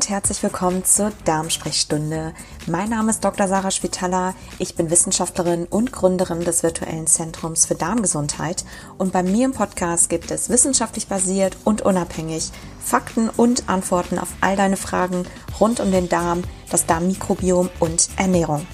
und herzlich willkommen zur Darmsprechstunde. Mein Name ist Dr. Sarah Spitaler. Ich bin Wissenschaftlerin und Gründerin des virtuellen Zentrums für Darmgesundheit. Und bei mir im Podcast gibt es wissenschaftlich basiert und unabhängig Fakten und Antworten auf all deine Fragen rund um den Darm, das Darmmikrobiom und Ernährung.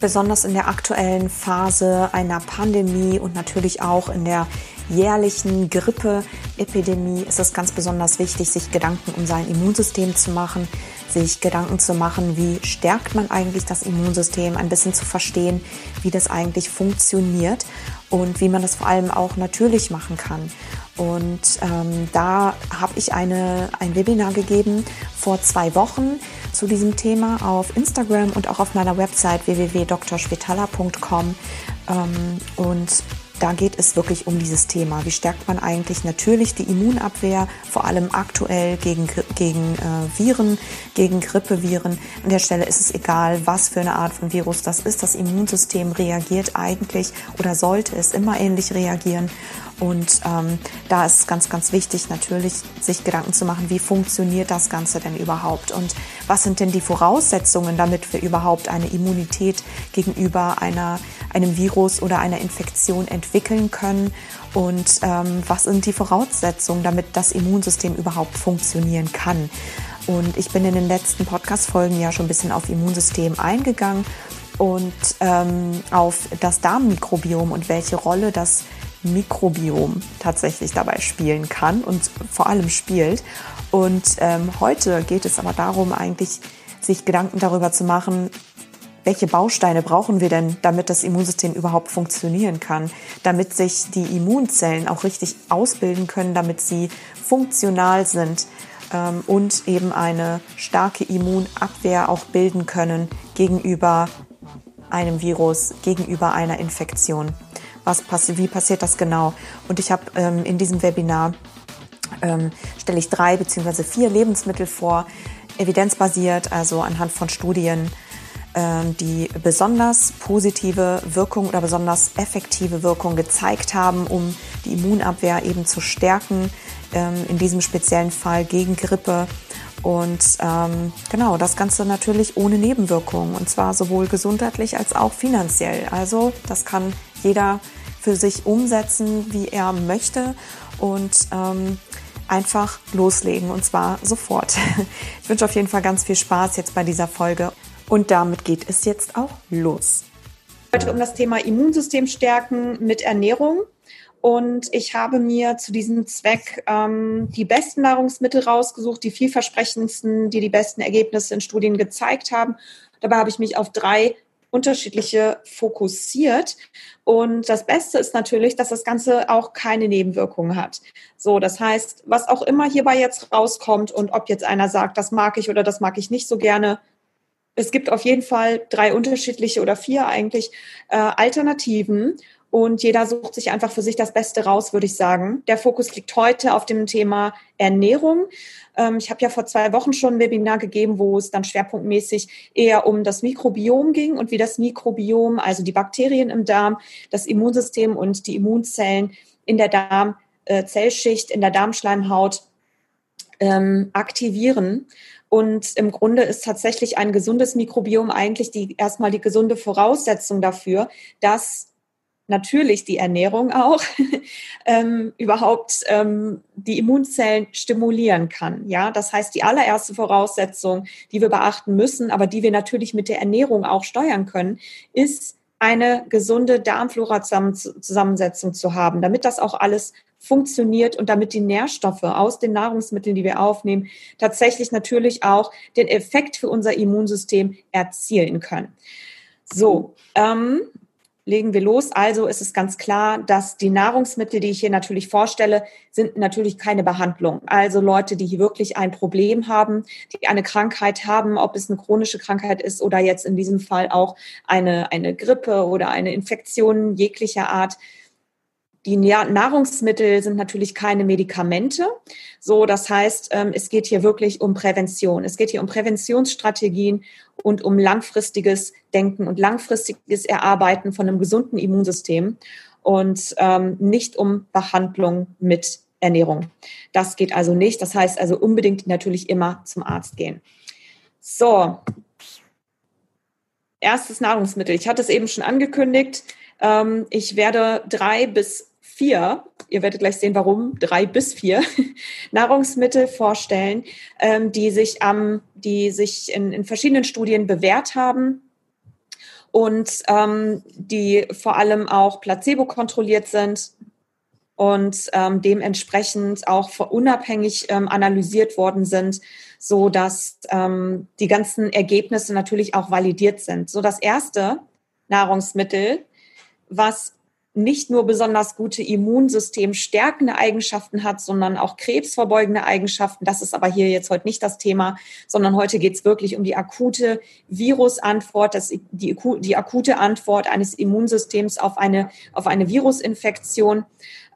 Besonders in der aktuellen Phase einer Pandemie und natürlich auch in der jährlichen Grippeepidemie ist es ganz besonders wichtig, sich Gedanken um sein Immunsystem zu machen, sich Gedanken zu machen, wie stärkt man eigentlich das Immunsystem, ein bisschen zu verstehen, wie das eigentlich funktioniert und wie man das vor allem auch natürlich machen kann. Und ähm, da habe ich eine, ein Webinar gegeben vor zwei Wochen zu diesem Thema auf Instagram und auch auf meiner Website www.drspitala.com. Ähm, und da geht es wirklich um dieses Thema. Wie stärkt man eigentlich natürlich die Immunabwehr, vor allem aktuell gegen, gegen äh, Viren, gegen Grippeviren. An der Stelle ist es egal, was für eine Art von Virus das ist. Das Immunsystem reagiert eigentlich oder sollte es immer ähnlich reagieren. Und ähm, da ist ganz, ganz wichtig, natürlich sich Gedanken zu machen, wie funktioniert das Ganze denn überhaupt und was sind denn die Voraussetzungen, damit wir überhaupt eine Immunität gegenüber einer, einem Virus oder einer Infektion entwickeln können und ähm, was sind die Voraussetzungen, damit das Immunsystem überhaupt funktionieren kann. Und ich bin in den letzten Podcast-Folgen ja schon ein bisschen auf Immunsystem eingegangen und ähm, auf das Darmmikrobiom und welche Rolle das Mikrobiom tatsächlich dabei spielen kann und vor allem spielt. Und ähm, heute geht es aber darum, eigentlich sich Gedanken darüber zu machen, welche Bausteine brauchen wir denn, damit das Immunsystem überhaupt funktionieren kann, damit sich die Immunzellen auch richtig ausbilden können, damit sie funktional sind ähm, und eben eine starke Immunabwehr auch bilden können gegenüber einem Virus, gegenüber einer Infektion was passiert, wie passiert das genau. Und ich habe ähm, in diesem Webinar ähm, stelle ich drei beziehungsweise vier Lebensmittel vor, evidenzbasiert, also anhand von Studien, ähm, die besonders positive Wirkung oder besonders effektive Wirkung gezeigt haben, um die Immunabwehr eben zu stärken, ähm, in diesem speziellen Fall gegen Grippe. Und ähm, genau, das Ganze natürlich ohne Nebenwirkungen und zwar sowohl gesundheitlich als auch finanziell. Also das kann jeder für sich umsetzen, wie er möchte und ähm, einfach loslegen und zwar sofort. Ich wünsche auf jeden Fall ganz viel Spaß jetzt bei dieser Folge und damit geht es jetzt auch los. Heute um das Thema Immunsystem stärken mit Ernährung. Und ich habe mir zu diesem Zweck ähm, die besten Nahrungsmittel rausgesucht, die vielversprechendsten, die die besten Ergebnisse in Studien gezeigt haben. Dabei habe ich mich auf drei unterschiedliche fokussiert. Und das Beste ist natürlich, dass das Ganze auch keine Nebenwirkungen hat. So, das heißt, was auch immer hierbei jetzt rauskommt und ob jetzt einer sagt, das mag ich oder das mag ich nicht so gerne, es gibt auf jeden Fall drei unterschiedliche oder vier eigentlich äh, Alternativen und jeder sucht sich einfach für sich das Beste raus, würde ich sagen. Der Fokus liegt heute auf dem Thema Ernährung. Ähm, ich habe ja vor zwei Wochen schon ein Webinar gegeben, wo es dann schwerpunktmäßig eher um das Mikrobiom ging und wie das Mikrobiom, also die Bakterien im Darm, das Immunsystem und die Immunzellen in der Darmzellschicht, in der Darmschleimhaut ähm, aktivieren. Und im Grunde ist tatsächlich ein gesundes Mikrobiom eigentlich die erstmal die gesunde Voraussetzung dafür, dass natürlich die Ernährung auch ähm, überhaupt ähm, die Immunzellen stimulieren kann. Ja, das heißt, die allererste Voraussetzung, die wir beachten müssen, aber die wir natürlich mit der Ernährung auch steuern können, ist eine gesunde Darmflora-Zusammensetzung zu haben, damit das auch alles funktioniert und damit die Nährstoffe aus den Nahrungsmitteln, die wir aufnehmen, tatsächlich natürlich auch den Effekt für unser Immunsystem erzielen können. So, ähm, legen wir los. Also ist es ganz klar, dass die Nahrungsmittel, die ich hier natürlich vorstelle, sind natürlich keine Behandlung. Also Leute, die hier wirklich ein Problem haben, die eine Krankheit haben, ob es eine chronische Krankheit ist oder jetzt in diesem Fall auch eine, eine Grippe oder eine Infektion jeglicher Art, die Nahrungsmittel sind natürlich keine Medikamente. So, das heißt, ähm, es geht hier wirklich um Prävention. Es geht hier um Präventionsstrategien und um langfristiges Denken und langfristiges Erarbeiten von einem gesunden Immunsystem und ähm, nicht um Behandlung mit Ernährung. Das geht also nicht. Das heißt also unbedingt natürlich immer zum Arzt gehen. So, erstes Nahrungsmittel. Ich hatte es eben schon angekündigt. Ähm, ich werde drei bis vier, ihr werdet gleich sehen, warum, drei bis vier Nahrungsmittel vorstellen, ähm, die sich, am, die sich in, in verschiedenen Studien bewährt haben und ähm, die vor allem auch placebo kontrolliert sind und ähm, dementsprechend auch unabhängig ähm, analysiert worden sind, so dass ähm, die ganzen Ergebnisse natürlich auch validiert sind. So das erste Nahrungsmittel, was nicht nur besonders gute immunsystemstärkende Eigenschaften hat, sondern auch krebsverbeugende Eigenschaften. Das ist aber hier jetzt heute nicht das Thema, sondern heute geht es wirklich um die akute Virusantwort, das, die, die akute Antwort eines Immunsystems auf eine, auf eine Virusinfektion.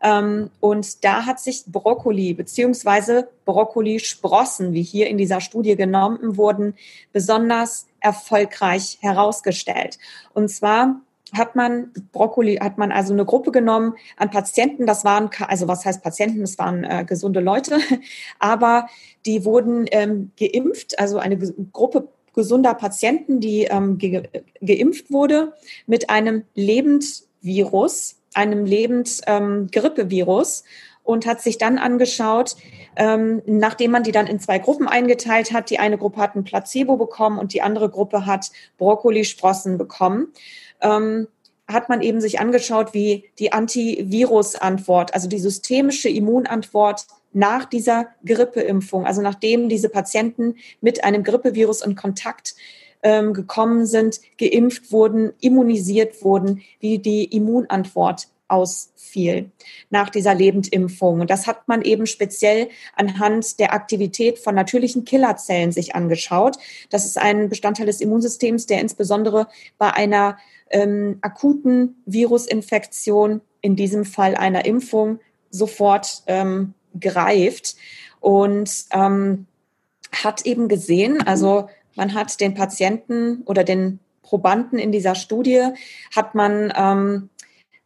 Ähm, und da hat sich Brokkoli beziehungsweise Brokkoli-Sprossen, wie hier in dieser Studie genommen wurden, besonders erfolgreich herausgestellt. Und zwar hat man Brokkoli, hat man also eine Gruppe genommen an Patienten, das waren, also was heißt Patienten, das waren äh, gesunde Leute, aber die wurden ähm, geimpft, also eine Gruppe gesunder Patienten, die ähm, ge geimpft wurde mit einem Lebendvirus, einem Lebend-Grippevirus ähm, und hat sich dann angeschaut, ähm, nachdem man die dann in zwei Gruppen eingeteilt hat. Die eine Gruppe hat ein Placebo bekommen und die andere Gruppe hat Brokkolisprossen bekommen ähm, hat man eben sich angeschaut, wie die Antivirus-Antwort, also die systemische Immunantwort nach dieser Grippeimpfung, also nachdem diese Patienten mit einem Grippevirus in Kontakt ähm, gekommen sind, geimpft wurden, immunisiert wurden, wie die Immunantwort ausfiel nach dieser Lebendimpfung. Und das hat man eben speziell anhand der Aktivität von natürlichen Killerzellen sich angeschaut. Das ist ein Bestandteil des Immunsystems, der insbesondere bei einer ähm, akuten Virusinfektion, in diesem Fall einer Impfung, sofort ähm, greift und ähm, hat eben gesehen, also man hat den Patienten oder den Probanden in dieser Studie, hat man ähm,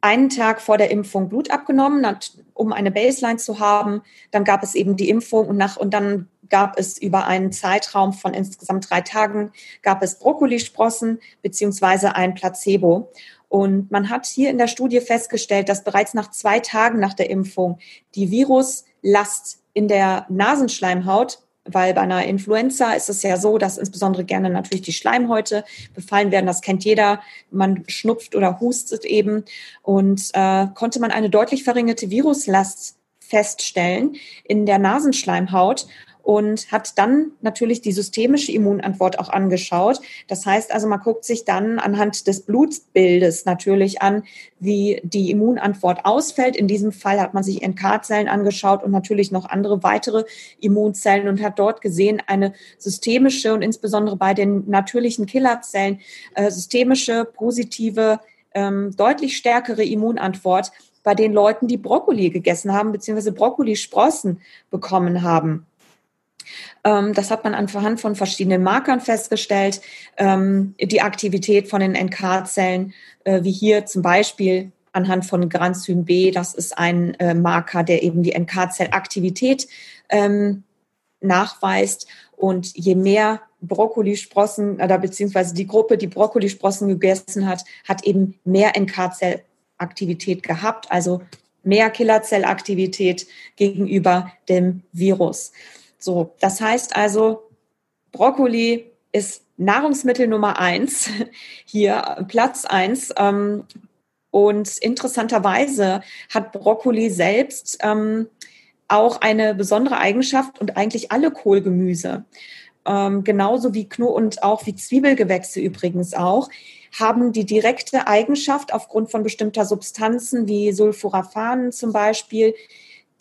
einen Tag vor der Impfung Blut abgenommen, um eine Baseline zu haben. Dann gab es eben die Impfung und, nach, und dann gab es über einen Zeitraum von insgesamt drei Tagen, gab es Brokkolisprossen beziehungsweise ein Placebo. Und man hat hier in der Studie festgestellt, dass bereits nach zwei Tagen nach der Impfung die Viruslast in der Nasenschleimhaut weil bei einer Influenza ist es ja so, dass insbesondere gerne natürlich die Schleimhäute befallen werden. Das kennt jeder. Man schnupft oder hustet eben. Und äh, konnte man eine deutlich verringerte Viruslast feststellen in der Nasenschleimhaut und hat dann natürlich die systemische Immunantwort auch angeschaut. Das heißt also, man guckt sich dann anhand des Blutbildes natürlich an, wie die Immunantwort ausfällt. In diesem Fall hat man sich NK-Zellen angeschaut und natürlich noch andere weitere Immunzellen und hat dort gesehen, eine systemische und insbesondere bei den natürlichen Killerzellen äh, systemische, positive, ähm, deutlich stärkere Immunantwort bei den Leuten, die Brokkoli gegessen haben, beziehungsweise Brokkolisprossen bekommen haben. Ähm, das hat man anhand von verschiedenen Markern festgestellt. Ähm, die Aktivität von den NK-Zellen, äh, wie hier zum Beispiel anhand von Granzym B, das ist ein äh, Marker, der eben die NK-Zellaktivität ähm, nachweist. Und je mehr Brokkolisprossen oder beziehungsweise die Gruppe, die Brokkolisprossen gegessen hat, hat eben mehr NK-Zellaktivität gehabt, also mehr Killerzellaktivität gegenüber dem Virus. So, das heißt also, Brokkoli ist Nahrungsmittel Nummer eins, hier Platz eins. Ähm, und interessanterweise hat Brokkoli selbst ähm, auch eine besondere Eigenschaft und eigentlich alle Kohlgemüse, ähm, genauso wie Kno und auch wie Zwiebelgewächse übrigens auch, haben die direkte Eigenschaft aufgrund von bestimmter Substanzen wie Sulforaphanen zum Beispiel,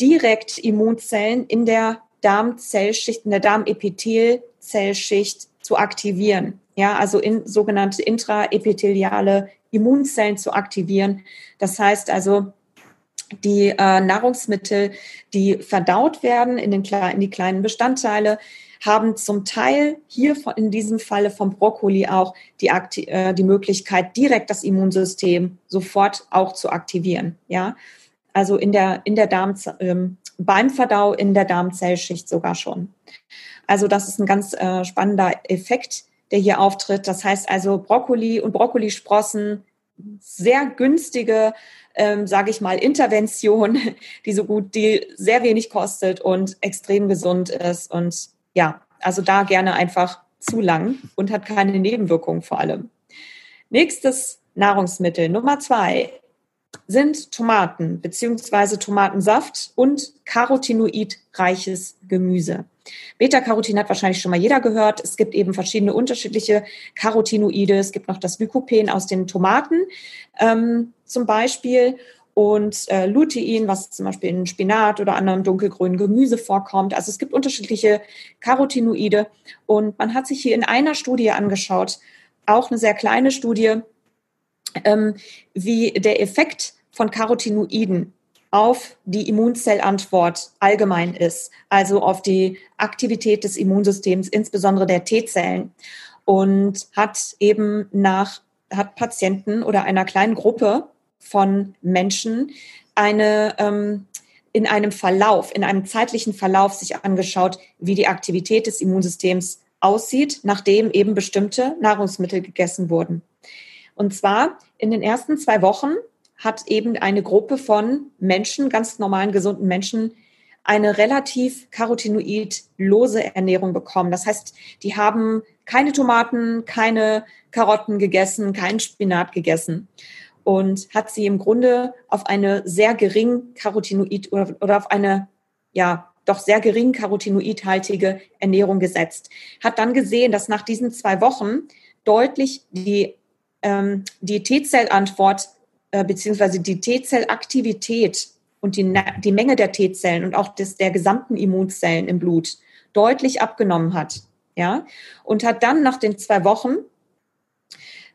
direkt Immunzellen in der Darmzellschicht, in der Darmepithelzellschicht zu aktivieren. Ja, also in sogenannte intraepitheliale Immunzellen zu aktivieren. Das heißt also, die äh, Nahrungsmittel, die verdaut werden in, den, in die kleinen Bestandteile, haben zum Teil hier in diesem Falle vom Brokkoli auch die, äh, die Möglichkeit, direkt das Immunsystem sofort auch zu aktivieren. Ja, also in der, in der Darm, ähm, beim Verdau in der Darmzellschicht sogar schon. Also das ist ein ganz äh, spannender Effekt, der hier auftritt. Das heißt also Brokkoli und Brokkolisprossen, sehr günstige, ähm, sage ich mal, Intervention, die so gut, die sehr wenig kostet und extrem gesund ist. Und ja, also da gerne einfach zu lang und hat keine Nebenwirkungen vor allem. Nächstes Nahrungsmittel Nummer zwei sind Tomaten beziehungsweise Tomatensaft und carotinoidreiches Gemüse. Beta-Carotin hat wahrscheinlich schon mal jeder gehört. Es gibt eben verschiedene unterschiedliche Carotinoide. Es gibt noch das Lycopene aus den Tomaten ähm, zum Beispiel und äh, Lutein, was zum Beispiel in Spinat oder anderem dunkelgrünen Gemüse vorkommt. Also es gibt unterschiedliche Carotinoide und man hat sich hier in einer Studie angeschaut, auch eine sehr kleine Studie, ähm, wie der Effekt von Carotinoiden auf die Immunzellantwort allgemein ist, also auf die Aktivität des Immunsystems, insbesondere der T-Zellen. Und hat eben nach, hat Patienten oder einer kleinen Gruppe von Menschen eine, ähm, in einem Verlauf, in einem zeitlichen Verlauf sich angeschaut, wie die Aktivität des Immunsystems aussieht, nachdem eben bestimmte Nahrungsmittel gegessen wurden. Und zwar in den ersten zwei Wochen hat eben eine Gruppe von Menschen, ganz normalen, gesunden Menschen, eine relativ carotinoidlose Ernährung bekommen. Das heißt, die haben keine Tomaten, keine Karotten gegessen, keinen Spinat gegessen und hat sie im Grunde auf eine sehr gering Carotinoid oder, oder auf eine, ja, doch sehr gering carotinoidhaltige Ernährung gesetzt. Hat dann gesehen, dass nach diesen zwei Wochen deutlich die, ähm, die T-Zellantwort äh, beziehungsweise die T-Zellaktivität und die, die Menge der T-Zellen und auch des, der gesamten Immunzellen im Blut deutlich abgenommen hat. Ja, und hat dann nach den zwei Wochen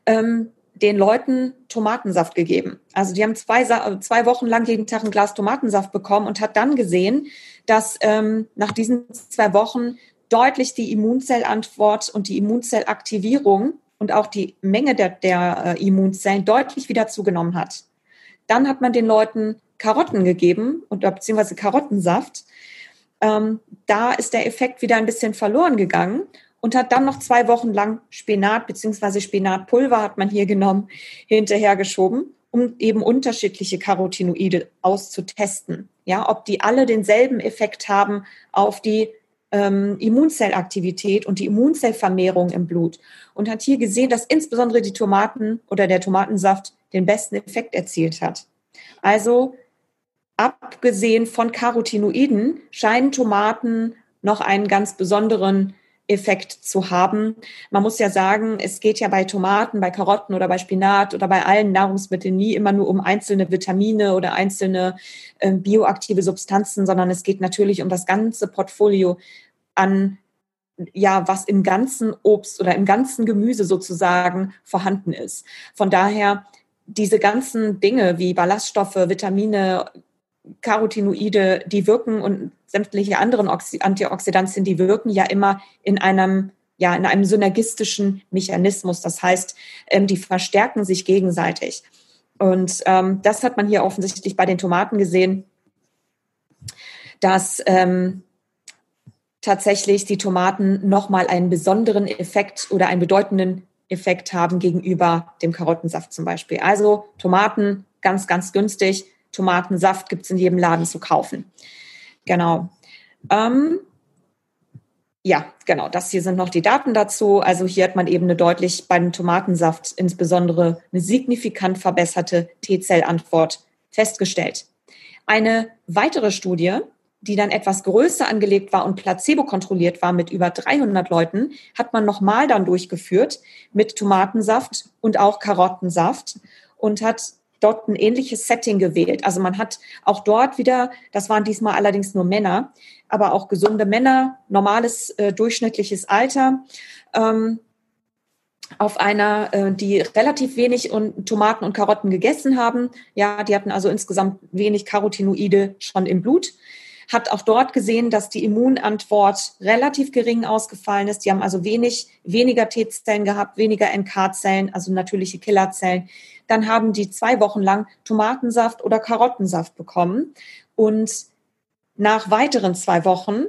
ähm, den Leuten Tomatensaft gegeben. Also die haben zwei, zwei Wochen lang jeden Tag ein Glas Tomatensaft bekommen und hat dann gesehen, dass ähm, nach diesen zwei Wochen deutlich die Immunzellantwort und die Immunzellaktivierung und auch die Menge der, der äh, Immunzellen deutlich wieder zugenommen hat. Dann hat man den Leuten Karotten gegeben und beziehungsweise Karottensaft. Ähm, da ist der Effekt wieder ein bisschen verloren gegangen und hat dann noch zwei Wochen lang Spinat beziehungsweise Spinatpulver hat man hier genommen, hinterhergeschoben, um eben unterschiedliche Carotinoide auszutesten. Ja, ob die alle denselben Effekt haben auf die ähm, Immunzellaktivität und die Immunzellvermehrung im Blut und hat hier gesehen, dass insbesondere die Tomaten oder der Tomatensaft den besten Effekt erzielt hat. Also abgesehen von Carotinoiden scheinen Tomaten noch einen ganz besonderen Effekt zu haben. Man muss ja sagen, es geht ja bei Tomaten, bei Karotten oder bei Spinat oder bei allen Nahrungsmitteln nie immer nur um einzelne Vitamine oder einzelne äh, bioaktive Substanzen, sondern es geht natürlich um das ganze Portfolio an ja, was im ganzen Obst oder im ganzen Gemüse sozusagen vorhanden ist. Von daher diese ganzen Dinge wie Ballaststoffe, Vitamine, Carotinoide, die wirken und sämtliche anderen Antioxidantien, die wirken ja immer in einem ja in einem synergistischen Mechanismus. Das heißt, ähm, die verstärken sich gegenseitig. Und ähm, das hat man hier offensichtlich bei den Tomaten gesehen, dass ähm, tatsächlich die Tomaten nochmal einen besonderen Effekt oder einen bedeutenden Effekt haben gegenüber dem Karottensaft zum Beispiel. Also Tomaten ganz, ganz günstig, Tomatensaft gibt es in jedem Laden zu kaufen. Genau. Ähm, ja, genau. Das hier sind noch die Daten dazu. Also hier hat man eben eine deutlich bei dem Tomatensaft insbesondere eine signifikant verbesserte T-Zellantwort festgestellt. Eine weitere Studie, die dann etwas größer angelegt war und placebo kontrolliert war mit über 300 Leuten, hat man nochmal dann durchgeführt mit Tomatensaft und auch Karottensaft und hat dort ein ähnliches Setting gewählt. Also man hat auch dort wieder, das waren diesmal allerdings nur Männer, aber auch gesunde Männer, normales äh, durchschnittliches Alter, ähm, auf einer, äh, die relativ wenig und Tomaten und Karotten gegessen haben. Ja, die hatten also insgesamt wenig Carotinoide schon im Blut, hat auch dort gesehen, dass die Immunantwort relativ gering ausgefallen ist. Die haben also wenig, weniger T-Zellen gehabt, weniger NK-Zellen, also natürliche Killerzellen. Dann haben die zwei Wochen lang Tomatensaft oder Karottensaft bekommen. Und nach weiteren zwei Wochen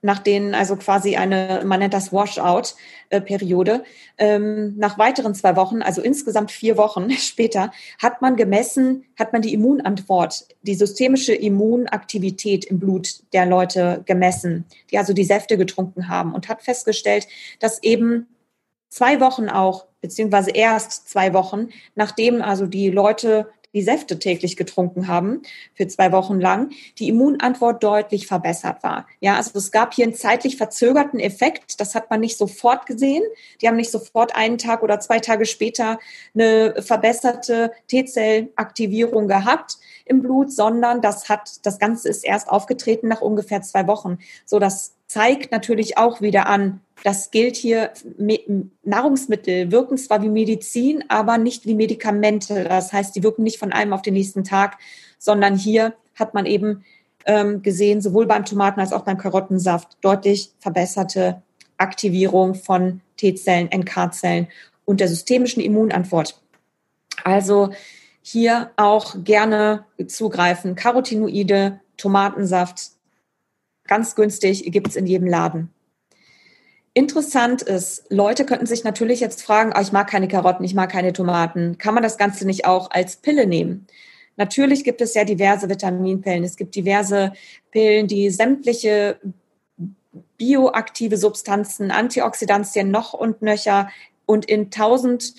nach denen also quasi eine, man nennt das Washout-Periode, ähm, nach weiteren zwei Wochen, also insgesamt vier Wochen später, hat man gemessen, hat man die Immunantwort, die systemische Immunaktivität im Blut der Leute gemessen, die also die Säfte getrunken haben und hat festgestellt, dass eben zwei Wochen auch, beziehungsweise erst zwei Wochen, nachdem also die Leute die Säfte täglich getrunken haben für zwei Wochen lang, die Immunantwort deutlich verbessert war. Ja, also es gab hier einen zeitlich verzögerten Effekt. Das hat man nicht sofort gesehen. Die haben nicht sofort einen Tag oder zwei Tage später eine verbesserte T-Zellaktivierung gehabt im Blut, sondern das hat, das Ganze ist erst aufgetreten nach ungefähr zwei Wochen. So, das zeigt natürlich auch wieder an, das gilt hier, Nahrungsmittel wirken zwar wie Medizin, aber nicht wie Medikamente. Das heißt, die wirken nicht von einem auf den nächsten Tag, sondern hier hat man eben ähm, gesehen, sowohl beim Tomaten als auch beim Karottensaft, deutlich verbesserte Aktivierung von T-Zellen, NK-Zellen und der systemischen Immunantwort. Also hier auch gerne zugreifen. Carotinoide, Tomatensaft, ganz günstig, gibt es in jedem Laden. Interessant ist, Leute könnten sich natürlich jetzt fragen, oh, ich mag keine Karotten, ich mag keine Tomaten. Kann man das Ganze nicht auch als Pille nehmen? Natürlich gibt es ja diverse Vitaminpillen. Es gibt diverse Pillen, die sämtliche bioaktive Substanzen, Antioxidantien noch und nöcher und in tausendfacher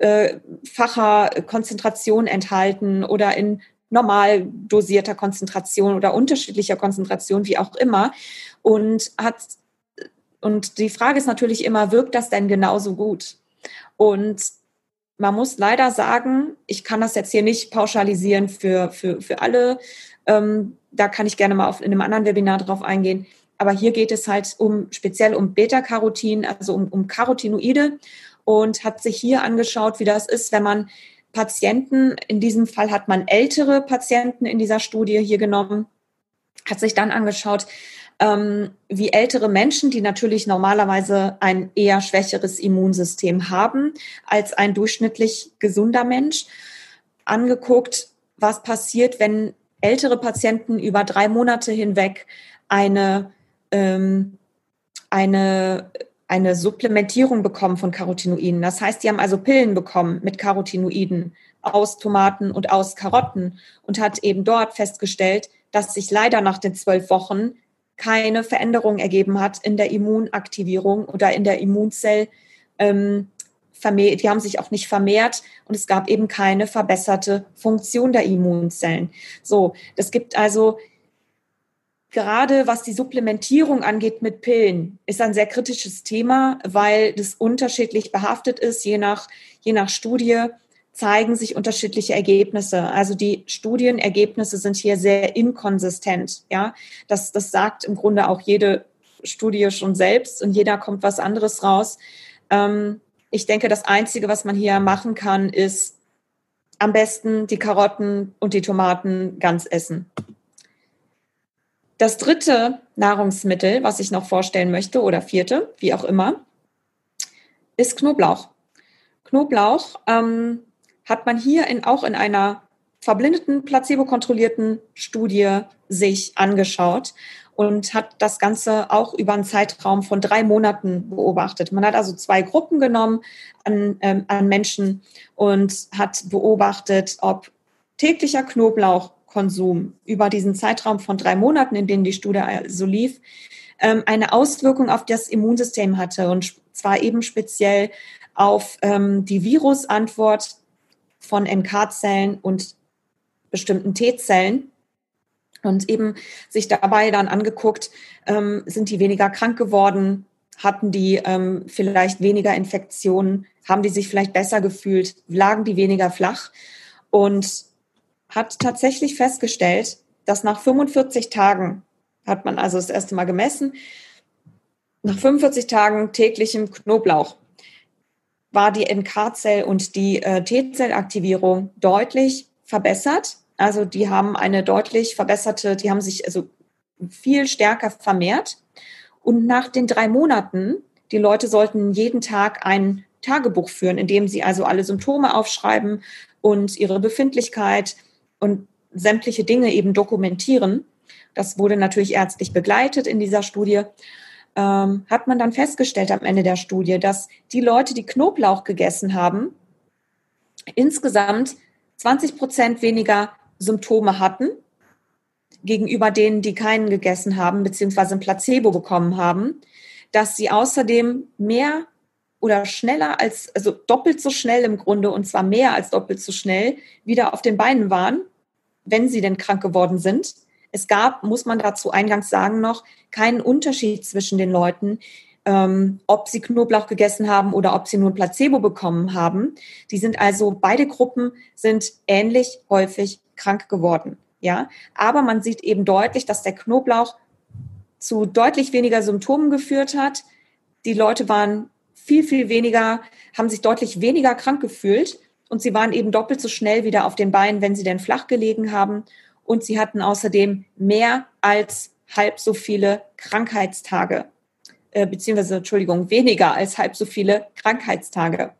äh, Konzentration enthalten oder in normal dosierter Konzentration oder unterschiedlicher Konzentration, wie auch immer. Und hat, und die Frage ist natürlich immer, wirkt das denn genauso gut? Und man muss leider sagen, ich kann das jetzt hier nicht pauschalisieren für, für, für alle. Ähm, da kann ich gerne mal auf, in einem anderen Webinar drauf eingehen. Aber hier geht es halt um speziell um Beta-Carotin, also um, um Carotinoide und hat sich hier angeschaut, wie das ist, wenn man Patienten, in diesem Fall hat man ältere Patienten in dieser Studie hier genommen, hat sich dann angeschaut, ähm, wie ältere Menschen, die natürlich normalerweise ein eher schwächeres Immunsystem haben als ein durchschnittlich gesunder Mensch, angeguckt, was passiert, wenn ältere Patienten über drei Monate hinweg eine, ähm, eine eine Supplementierung bekommen von Carotinoiden. Das heißt, die haben also Pillen bekommen mit Carotinoiden aus Tomaten und aus Karotten und hat eben dort festgestellt, dass sich leider nach den zwölf Wochen keine Veränderung ergeben hat in der Immunaktivierung oder in der Immunzell. Ähm, vermehrt, die haben sich auch nicht vermehrt und es gab eben keine verbesserte Funktion der Immunzellen. So, das gibt also gerade was die Supplementierung angeht mit Pillen, ist ein sehr kritisches Thema, weil das unterschiedlich behaftet ist. Je nach, je nach Studie zeigen sich unterschiedliche Ergebnisse. Also die Studienergebnisse sind hier sehr inkonsistent. Ja, das, das sagt im Grunde auch jede Studie schon selbst und jeder kommt was anderes raus. Ähm, ich denke, das Einzige, was man hier machen kann, ist am besten die Karotten und die Tomaten ganz essen. Das dritte Nahrungsmittel, was ich noch vorstellen möchte, oder vierte, wie auch immer, ist Knoblauch. Knoblauch ähm, hat man hier in, auch in einer verblindeten, placebo-kontrollierten Studie sich angeschaut und hat das Ganze auch über einen Zeitraum von drei Monaten beobachtet. Man hat also zwei Gruppen genommen an, ähm, an Menschen und hat beobachtet, ob täglicher Knoblauch Konsum über diesen Zeitraum von drei Monaten, in denen die Studie so lief, ähm, eine Auswirkung auf das Immunsystem hatte und zwar eben speziell auf ähm, die Virusantwort von NK-Zellen und bestimmten T-Zellen. Und eben sich dabei dann angeguckt, ähm, sind die weniger krank geworden, hatten die ähm, vielleicht weniger Infektionen, haben die sich vielleicht besser gefühlt, lagen die weniger flach? Und hat tatsächlich festgestellt, dass nach 45 Tagen, hat man also das erste Mal gemessen, nach 45 Tagen täglichem Knoblauch war die NK-Zell und die äh, T-Zellaktivierung deutlich verbessert. Also die haben eine deutlich verbesserte, die haben sich also viel stärker vermehrt. Und nach den drei Monaten, die Leute sollten jeden Tag ein Tagebuch führen, in dem sie also alle Symptome aufschreiben und ihre Befindlichkeit und sämtliche Dinge eben dokumentieren. Das wurde natürlich ärztlich begleitet in dieser Studie. Ähm, hat man dann festgestellt am Ende der Studie, dass die Leute, die Knoblauch gegessen haben, insgesamt 20 Prozent weniger Symptome hatten gegenüber denen, die keinen gegessen haben, beziehungsweise ein Placebo bekommen haben, dass sie außerdem mehr oder schneller als, also doppelt so schnell im Grunde und zwar mehr als doppelt so schnell wieder auf den Beinen waren, wenn sie denn krank geworden sind. Es gab, muss man dazu eingangs sagen noch, keinen Unterschied zwischen den Leuten, ähm, ob sie Knoblauch gegessen haben oder ob sie nur ein Placebo bekommen haben. Die sind also, beide Gruppen sind ähnlich häufig krank geworden. Ja, aber man sieht eben deutlich, dass der Knoblauch zu deutlich weniger Symptomen geführt hat. Die Leute waren viel, viel weniger, haben sich deutlich weniger krank gefühlt und sie waren eben doppelt so schnell wieder auf den Beinen, wenn sie denn flach gelegen haben. Und sie hatten außerdem mehr als halb so viele Krankheitstage, äh, beziehungsweise, Entschuldigung, weniger als halb so viele Krankheitstage.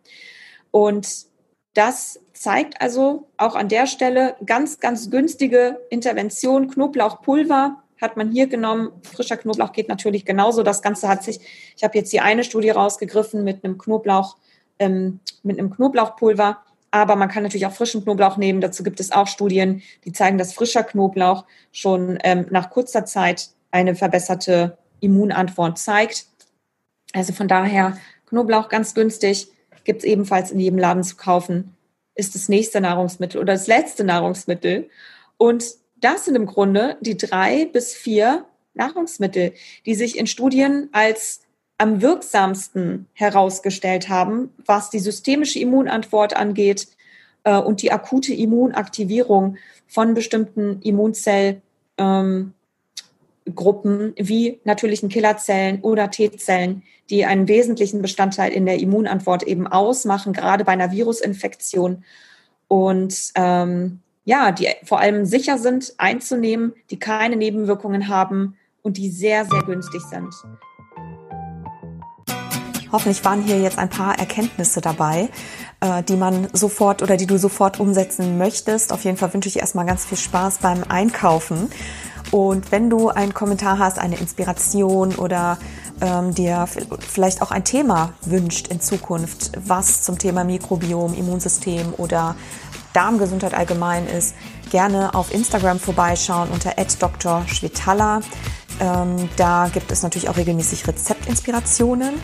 Und das zeigt also auch an der Stelle ganz, ganz günstige Intervention. Knoblauchpulver hat man hier genommen. Frischer Knoblauch geht natürlich genauso. Das Ganze hat sich, ich habe jetzt hier eine Studie rausgegriffen mit einem Knoblauch, ähm, mit einem Knoblauchpulver. Aber man kann natürlich auch frischen Knoblauch nehmen. Dazu gibt es auch Studien, die zeigen, dass frischer Knoblauch schon ähm, nach kurzer Zeit eine verbesserte Immunantwort zeigt. Also von daher Knoblauch ganz günstig, gibt es ebenfalls in jedem Laden zu kaufen, ist das nächste Nahrungsmittel oder das letzte Nahrungsmittel. Und das sind im Grunde die drei bis vier Nahrungsmittel, die sich in Studien als am wirksamsten herausgestellt haben, was die systemische Immunantwort angeht äh, und die akute Immunaktivierung von bestimmten Immunzellgruppen ähm, wie natürlichen Killerzellen oder T-Zellen, die einen wesentlichen Bestandteil in der Immunantwort eben ausmachen, gerade bei einer Virusinfektion. Und ähm, ja, die vor allem sicher sind einzunehmen, die keine Nebenwirkungen haben und die sehr, sehr günstig sind. Hoffentlich waren hier jetzt ein paar Erkenntnisse dabei, äh, die man sofort oder die du sofort umsetzen möchtest. Auf jeden Fall wünsche ich erstmal ganz viel Spaß beim Einkaufen. Und wenn du einen Kommentar hast, eine Inspiration oder ähm, dir vielleicht auch ein Thema wünscht in Zukunft, was zum Thema Mikrobiom, Immunsystem oder Darmgesundheit allgemein ist, gerne auf Instagram vorbeischauen unter @drschwetala. Ähm, da gibt es natürlich auch regelmäßig Rezeptinspirationen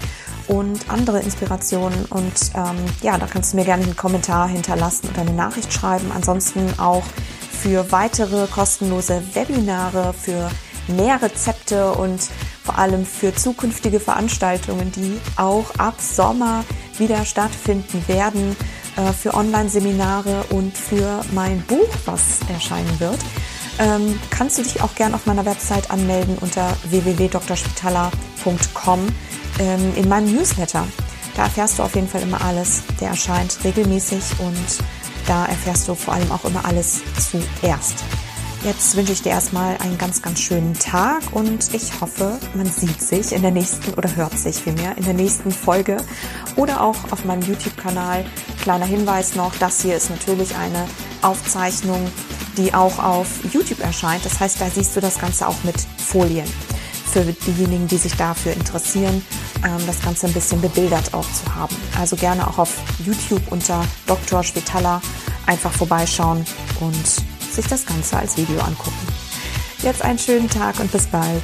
und andere Inspirationen. Und ähm, ja, da kannst du mir gerne einen Kommentar hinterlassen oder eine Nachricht schreiben. Ansonsten auch für weitere kostenlose Webinare, für mehr Rezepte und vor allem für zukünftige Veranstaltungen, die auch ab Sommer wieder stattfinden werden äh, für Online-Seminare und für mein Buch, was erscheinen wird, ähm, kannst du dich auch gerne auf meiner Website anmelden unter www.drspitaler.com ähm, in meinem Newsletter. Da erfährst du auf jeden Fall immer alles. Der erscheint regelmäßig und da erfährst du vor allem auch immer alles zuerst. Jetzt wünsche ich dir erstmal einen ganz, ganz schönen Tag und ich hoffe, man sieht sich in der nächsten oder hört sich vielmehr in der nächsten Folge oder auch auf meinem YouTube-Kanal. Kleiner Hinweis noch, das hier ist natürlich eine Aufzeichnung, die auch auf YouTube erscheint. Das heißt, da siehst du das Ganze auch mit Folien. Für diejenigen, die sich dafür interessieren, das Ganze ein bisschen bebildert auch zu haben. Also gerne auch auf YouTube unter Dr. Spitaler einfach vorbeischauen und sich das Ganze als Video angucken. Jetzt einen schönen Tag und bis bald.